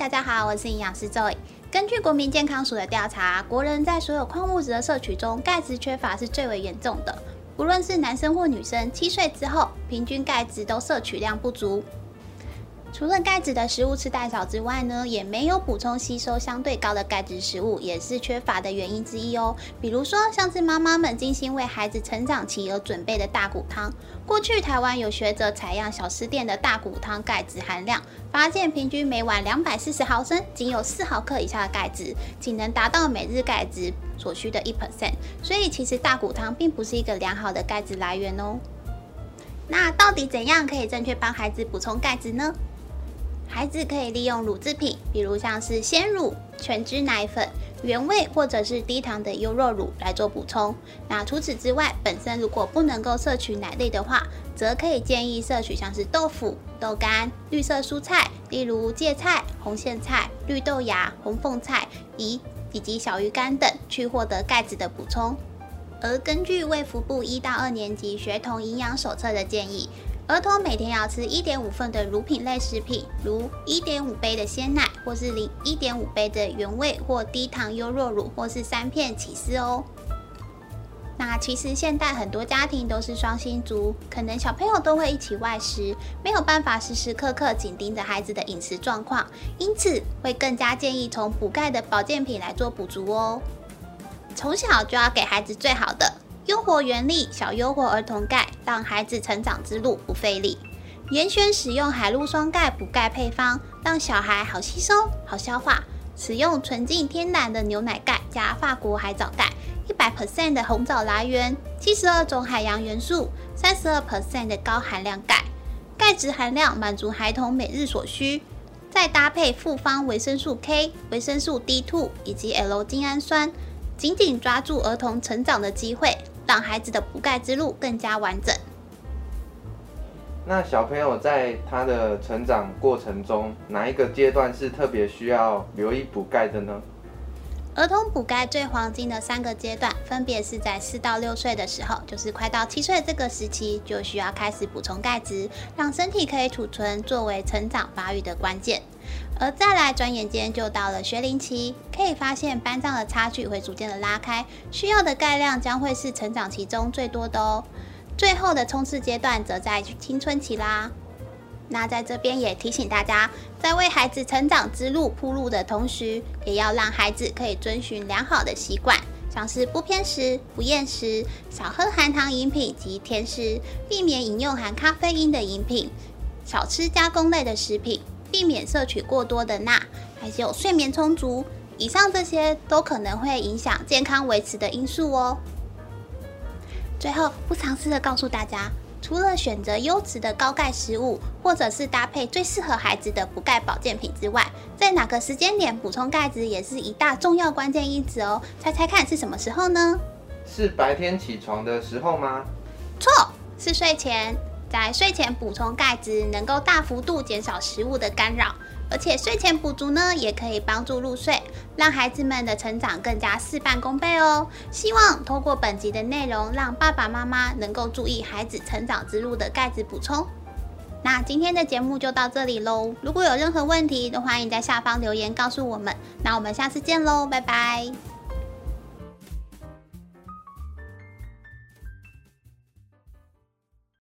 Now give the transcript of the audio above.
大家好，我是营养师 Joy。根据国民健康署的调查，国人在所有矿物质的摄取中，钙质缺乏是最为严重的。无论是男生或女生，七岁之后，平均钙质都摄取量不足。除了钙质的食物吃太少之外呢，也没有补充吸收相对高的钙质食物，也是缺乏的原因之一哦。比如说，像是妈妈们精心为孩子成长期而准备的大骨汤。过去台湾有学者采样小吃店的大骨汤钙质含量，发现平均每碗两百四十毫升，仅有四毫克以下的钙质，仅能达到每日钙质所需的一 percent。所以其实大骨汤并不是一个良好的钙质来源哦。那到底怎样可以正确帮孩子补充钙质呢？孩子可以利用乳制品，比如像是鲜乳、全脂奶粉、原味或者是低糖的优酪乳来做补充。那除此之外，本身如果不能够摄取奶类的话，则可以建议摄取像是豆腐、豆干、绿色蔬菜，例如芥菜、红苋菜、绿豆芽、红凤菜、饴以及小鱼干等，去获得钙质的补充。而根据卫福部一到二年级学童营养手册的建议。儿童每天要吃一点五份的乳品类食品，如一点五杯的鲜奶，或是零一点五杯的原味或低糖优酪乳，或是三片起司哦。那其实现代很多家庭都是双薪族，可能小朋友都会一起外食，没有办法时时刻刻紧盯着孩子的饮食状况，因此会更加建议从补钙的保健品来做补足哦。从小就要给孩子最好的。优活原力小优活儿童钙，让孩子成长之路不费力。严选使用海陆双钙补钙配方，让小孩好吸收、好消化。使用纯净天然的牛奶钙加法国海藻钙，一百 percent 的红枣来源，七十二种海洋元素，三十二 percent 的高含量钙，钙质含量满足孩童每日所需。再搭配复方维生素 K、维生素 D2 以及 L 精氨酸，紧紧抓住儿童成长的机会。让孩子的补钙之路更加完整。那小朋友在他的成长过程中，哪一个阶段是特别需要留意补钙的呢？儿童补钙最黄金的三个阶段，分别是在四到六岁的时候，就是快到七岁这个时期，就需要开始补充钙质，让身体可以储存，作为成长发育的关键。而再来，转眼间就到了学龄期，可以发现班上的差距会逐渐的拉开，需要的钙量将会是成长期中最多的哦。最后的冲刺阶段则在青春期啦。那在这边也提醒大家，在为孩子成长之路铺路的同时，也要让孩子可以遵循良好的习惯，像是不偏食、不厌食、少喝含糖饮品及甜食，避免饮用含咖啡因的饮品，少吃加工类的食品。避免摄取过多的钠，还有睡眠充足，以上这些都可能会影响健康维持的因素哦。最后，不尝试的告诉大家，除了选择优质的高钙食物，或者是搭配最适合孩子的补钙保健品之外，在哪个时间点补充钙质也是一大重要关键因子哦。猜猜看是什么时候呢？是白天起床的时候吗？错，是睡前。在睡前补充钙质，能够大幅度减少食物的干扰，而且睡前补足呢，也可以帮助入睡，让孩子们的成长更加事半功倍哦。希望通过本集的内容，让爸爸妈妈能够注意孩子成长之路的钙质补充。那今天的节目就到这里喽，如果有任何问题，都欢迎在下方留言告诉我们。那我们下次见喽，拜拜。